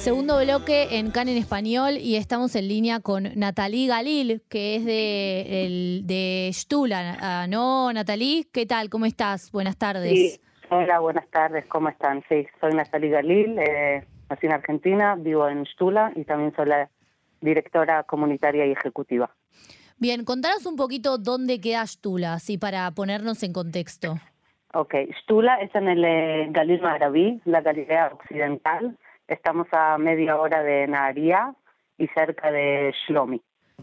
Segundo bloque en CAN en español y estamos en línea con Natalie Galil, que es de, el- de Stula, ah, ¿no, Natalie? ¿Qué tal? ¿Cómo estás? Buenas tardes. Sí, hola, buenas tardes, ¿cómo están? Sí, soy Natalie Galil, eh, nací en Argentina, vivo en Stula y también soy la directora comunitaria y ejecutiva. Bien, contanos un poquito dónde queda Stula, así para ponernos en contexto. Ok, Stula es en el eh, Galil Maraví, la Galilea Occidental. Estamos a media hora de Naharía y cerca de Shlomi,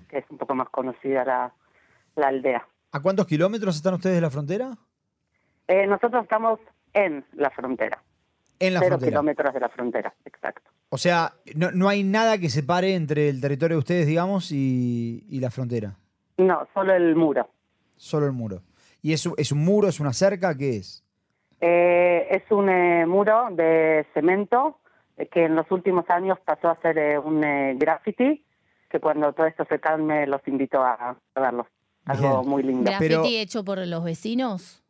que es un poco más conocida la, la aldea. ¿A cuántos kilómetros están ustedes de la frontera? Eh, nosotros estamos en la frontera, En la cero frontera. kilómetros de la frontera, exacto. O sea, no, no hay nada que separe entre el territorio de ustedes, digamos, y, y la frontera. No, solo el muro. Solo el muro. ¿Y es, un- es un muro, es una cerca? ¿Qué es? Eh, es un eh, muro de cemento que en los últimos años pasó a ser eh, un eh, graffiti, que cuando todo esto se calme los invito a, a verlo. Algo Bien. muy lindo. ¿Graffiti Pero- hecho por los vecinos?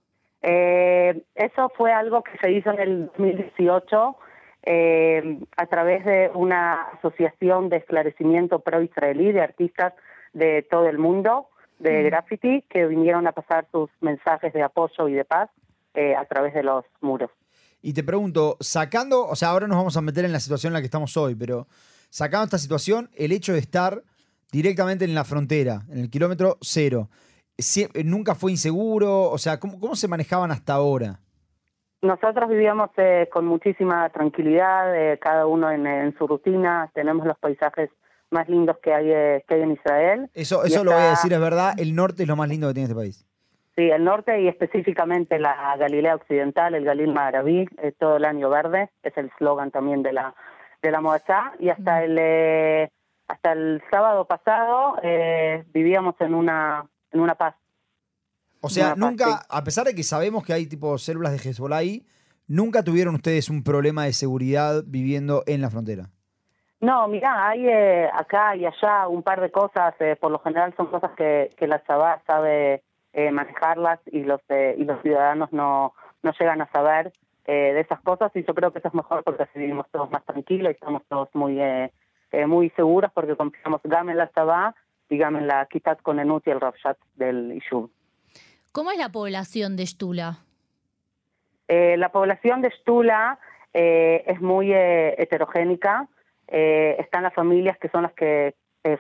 Eh, eso fue algo que se hizo en el 2018 eh, a través de una asociación de esclarecimiento pro-israelí de artistas de todo el mundo de graffiti que vinieron a pasar sus mensajes de apoyo y de paz eh, a través de los muros. Y te pregunto, sacando, o sea, ahora nos vamos a meter en la situación en la que estamos hoy, pero sacando esta situación, el hecho de estar directamente en la frontera, en el kilómetro cero, nunca fue inseguro, o sea, ¿cómo, cómo se manejaban hasta ahora? Nosotros vivíamos eh, con muchísima tranquilidad, eh, cada uno en, en su rutina, tenemos los paisajes más lindos que hay, eh, que hay en Israel. Eso, eso lo voy a decir, es verdad, el norte es lo más lindo que tiene este país. Sí, el norte y específicamente la Galilea Occidental, el Galil Maraví, eh, todo el año verde, es el eslogan también de la de la Moachá y hasta el eh, hasta el sábado pasado eh, vivíamos en una en una paz. O sea, Una paz, nunca, sí. a pesar de que sabemos que hay tipo células de Hezbollah ahí, nunca tuvieron ustedes un problema de seguridad viviendo en la frontera. No, mira, hay eh, acá y allá un par de cosas, eh, por lo general son cosas que, que la Shabbat sabe eh, manejarlas y los eh, y los ciudadanos no, no llegan a saber eh, de esas cosas y yo creo que eso es mejor porque así vivimos todos más tranquilos y estamos todos muy eh, eh, muy seguros porque confiamos gam en la Shabbat y gam en la Kitat Konenut y el Rabshat del Ishub. ¿Cómo es la población de Stula? Eh, la población de Stula eh, es muy eh, heterogénica. Eh, están las familias que son las que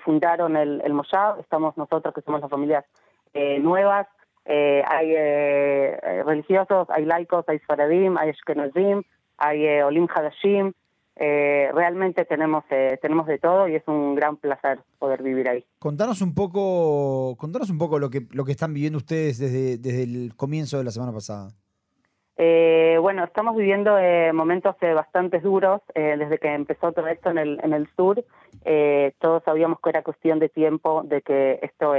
fundaron el, el Moshab. Estamos nosotros que somos las familias eh, nuevas. Eh, hay eh, eh, religiosos, hay laicos, hay Sfaradim, hay Ashkenazim, hay eh, Olim Hadashim. Realmente tenemos eh, tenemos de todo y es un gran placer poder vivir ahí. Contanos un poco, contanos un poco lo que, lo que están viviendo ustedes desde, desde el comienzo de la semana pasada. Eh, bueno, estamos viviendo eh, momentos eh, bastante duros desde que empezó todo esto en el, en el sur. Eh, todos sabíamos que era cuestión de tiempo de que esto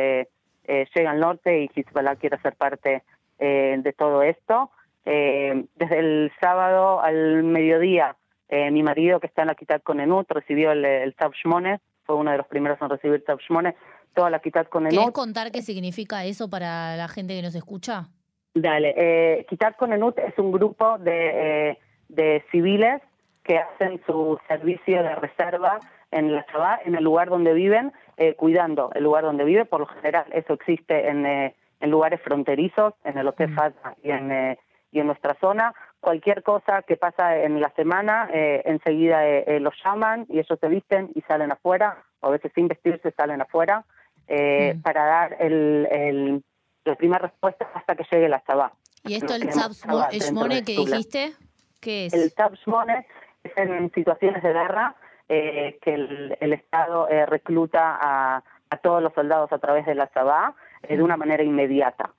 eh, llegue al norte y Hezbollah quiera ser parte eh, de todo esto. Eh, desde el sábado al mediodía, eh, mi marido, que está en la Kitat Konenut, recibió el, el Tab Shmone, fue uno de los primeros en recibir Tab Shmone, toda la Kitat ¿Querés Konenut. contar qué significa eso para la gente que nos escucha? Dale, eh, Kitat Konenut es un grupo de, eh, de civiles que hacen su servicio de reserva en la Shabbat, en el lugar donde viven, eh, cuidando el lugar donde vive. Por lo general, eso existe en, eh, en lugares fronterizos, en el Hotel Fata y en, eh, y en nuestra zona. Cualquier cosa que pasa en la semana, eh, enseguida eh, eh, los llaman y ellos se visten y salen afuera, o a veces sin vestirse salen afuera, Mm. para dar el, el, la primera respuesta hasta que llegue la Shabbat. ¿Y esto Nos el queremos Tzab Shabbat dentro Shmone de que dijiste? ¿Qué es? El Tab Shmone es en situaciones de guerra eh, que el, el Estado eh, recluta a, a todos los soldados a través de la Shabbat eh, de una manera inmediata,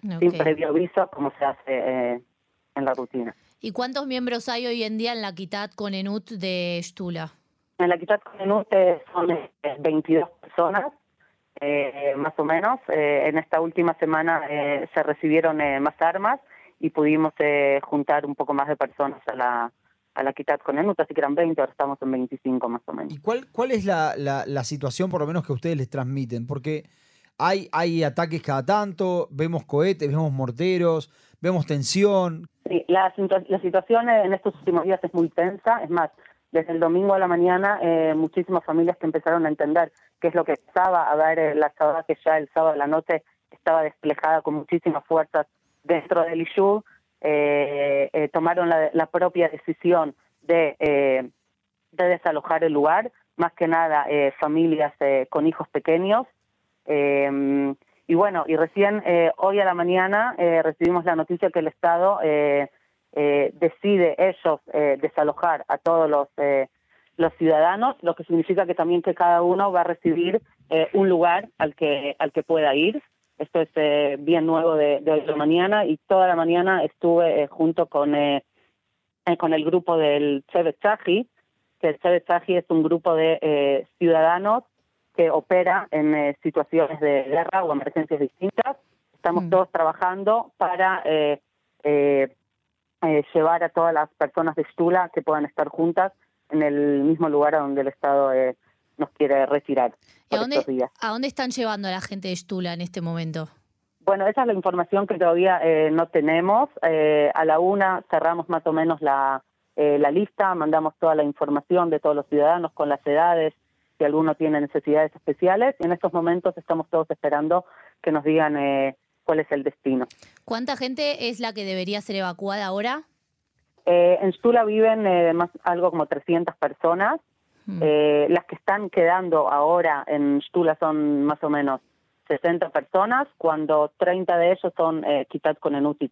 sin previo aviso, como se hace eh, en la rutina. ¿Y cuántos miembros hay hoy en día en la Kitat Konenut de Stula? En la Kitat Konenut eh, son eh, 22 personas, eh, más o menos. En esta última semana eh, se recibieron eh, más armas y pudimos eh, juntar un poco más de personas a la, a la Kitat Konenut, así que eran 20, ahora estamos en 25 más o menos. ¿Y cuál, cuál es la, la- la situación, por lo menos, que ustedes les transmiten? Porque hay, hay ataques cada tanto, vemos cohetes, vemos morteros, vemos tensión. Sí, la, la situación en estos últimos días es muy tensa. Es más, desde el domingo a la mañana, eh, muchísimas familias que empezaron a entender qué es lo que estaba, a ver eh, la sábado que ya el sábado de la noche estaba desplegada con muchísimas fuerzas dentro del ISU, tomaron la, la, propia decisión de, eh, de, desalojar el lugar, más que nada eh, familias con hijos pequeños. y bueno, y recién hoy a la mañana recibimos la noticia que el Estado decide ellos desalojar a todos los, los ciudadanos, lo que significa que también que cada uno va a recibir un lugar al que, al que pueda ir. Esto es eh, bien nuevo de, de, hoy de la mañana y toda la mañana estuve eh, junto con, eh, eh, con el grupo del Chaji, que el Chaji es un grupo de eh, ciudadanos que opera en eh, situaciones de guerra o emergencias distintas. Estamos mm. todos trabajando para llevar a todas las personas de Stula que puedan estar juntas en el mismo lugar a donde el Estado nos quiere retirar. ¿A dónde, ¿A dónde están llevando a la gente de Stula en este momento? Bueno, esa es la información que todavía eh, no tenemos. Eh, a la una cerramos más o menos la, eh, la lista, mandamos toda la información de todos los ciudadanos con las edades, si alguno tiene necesidades especiales, y en estos momentos estamos todos esperando que nos digan eh, cuál es el destino. ¿Cuánta gente es la que debería ser evacuada ahora? Eh, en Stula viven más algo como 300 personas. Mm. Eh, las que están quedando ahora en Stula son más o menos 60 personas, cuando 30 de ellos son eh, Kitat con Enut y.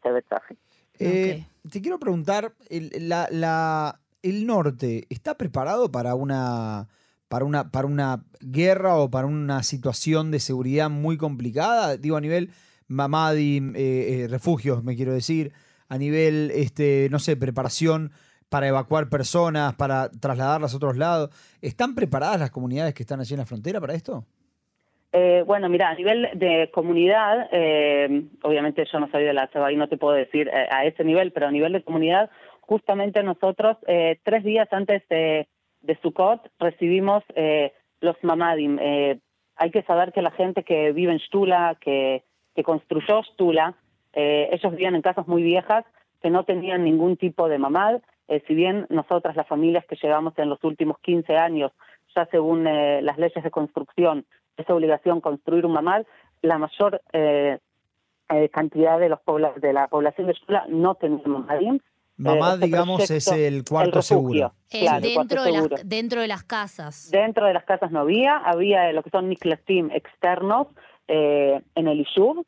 Eh, te quiero preguntar, el, la, la, el norte está preparado para una, para, una, para una guerra o para una situación de seguridad muy complicada? Digo, a nivel Mamadi, eh, eh, refugios, me quiero decir, a nivel, este, no sé, preparación para evacuar personas, para trasladarlas a otros lados. ¿Están preparadas las comunidades que están allí en la frontera para esto? Eh, bueno, mira, a nivel de comunidad, eh, obviamente yo no soy de la Chava y no te puedo decir eh, a ese nivel, pero a nivel de comunidad, justamente nosotros eh, tres días antes de, de recibimos los mamadim. hay que saber que la gente que vive en Stula, que, que construyó Stula, ellos vivían en casas muy viejas que no tenían ningún tipo de mamad, eh, si bien nosotras, las familias que llegamos en los últimos 15 años, ya según eh, las leyes de construcción, es obligación construir un mamad, la mayor eh, eh cantidad de los de la población de Shula no tenía mamadim. Mamad, este digamos, es el cuarto el seguro. Claro, dentro, de seguro. Las, dentro de las casas. Dentro de las casas no había, había lo que son niklasim externos en el Ishub.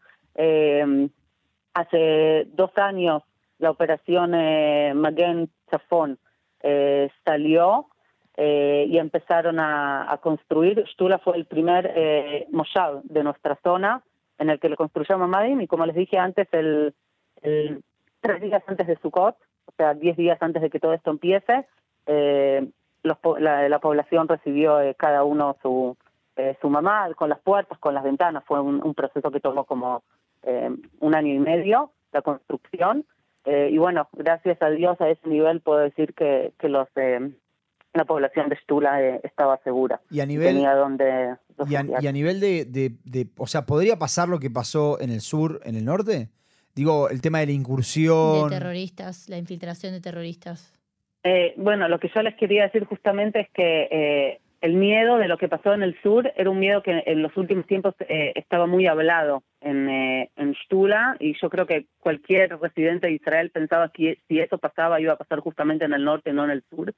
hace dos años la operación eh, Magen Chafón eh, salió eh, y empezaron a, construir. Stula fue el primer eh, moshav de nuestra zona en el que lo construyó Mamadim y como les dije antes, el, tres días antes de Sukkot, o sea, diez días antes de que todo esto empiece, eh, los, la, la, población recibió eh, cada uno su, eh, su mamá con las puertas, con las ventanas. Fue un, un proceso que tomó como eh, un año y medio la construcción eh, y bueno, gracias a Dios a ese nivel puedo decir que, que los eh, la población de Stula eh, estaba segura. Y a nivel, tenía donde y a, y a, nivel de, de, de, o sea, ¿podría pasar lo que pasó en el sur, en el norte? Digo, el tema de la incursión. De terroristas, la infiltración de terroristas. Eh, bueno, lo que yo les quería decir justamente es que eh, el miedo de lo que pasó en el sur era un miedo que en los últimos tiempos eh, estaba muy hablado en, eh, en Stula y yo creo que cualquier residente de Israel pensaba que si eso pasaba iba a pasar justamente en el norte, no en el sur.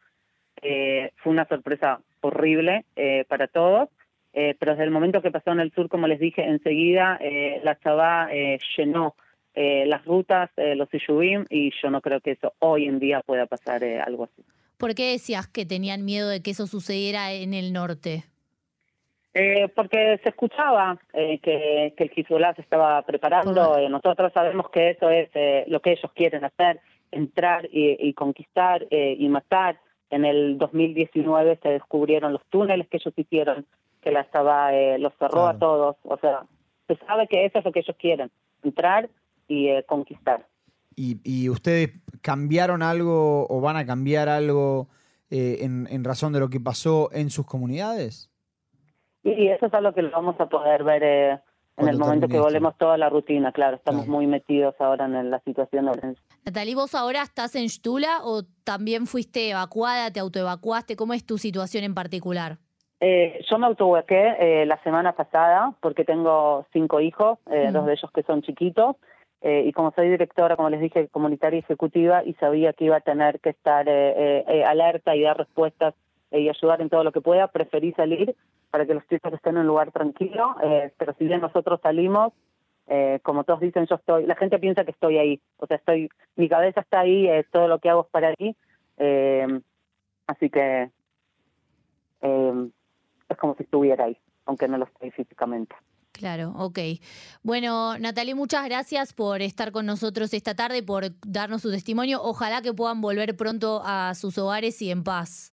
Eh, fue una sorpresa horrible eh, para todos, eh, pero desde el momento que pasó en el sur, como les dije, enseguida la Chabá llenó las rutas, los Ishubim, y yo no creo que eso hoy en día pueda pasar algo así. ¿Por qué decías que tenían miedo de que eso sucediera en el norte? Eh, porque se escuchaba eh, que, que, el Hezbollah se estaba preparando. Eh, nosotros sabemos que eso es eh, lo que ellos quieren hacer, entrar y, y conquistar y matar. En el 2019 se descubrieron los túneles que ellos hicieron, que la estaba, los cerró claro. a todos. O sea, se sabe que eso es lo que ellos quieren, entrar y conquistar. Y, y, ustedes cambiaron algo o van a cambiar algo eh, en, en, razón de lo que pasó en sus comunidades? Y eso es algo que lo vamos a poder ver eh, en el momento que esto. volvemos toda la rutina, claro, estamos Claro. muy metidos ahora en la situación de. Natalie, ¿vos ahora estás en Stula o también fuiste evacuada, te autoevacuaste? ¿Cómo es tu situación en particular? Eh, yo me autohuequé eh, la semana pasada porque tengo cinco hijos, eh, Mm. dos de ellos que son chiquitos, eh, y como soy directora, como les dije, comunitaria ejecutiva, y sabía que iba a tener que estar eh, eh, eh, alerta y dar respuestas eh, y ayudar en todo lo que pueda, preferí salir para que los chicos estén en un lugar tranquilo, pero si bien nosotros salimos, como todos dicen, yo estoy, la gente piensa que estoy ahí, o sea, estoy, mi cabeza está ahí, todo lo que hago es para ahí, así que es como si estuviera ahí, aunque no lo estoy físicamente. Claro, ok. Bueno, Natalie, muchas gracias por estar con nosotros esta tarde, por darnos su testimonio. Ojalá que puedan volver pronto a sus hogares y en paz.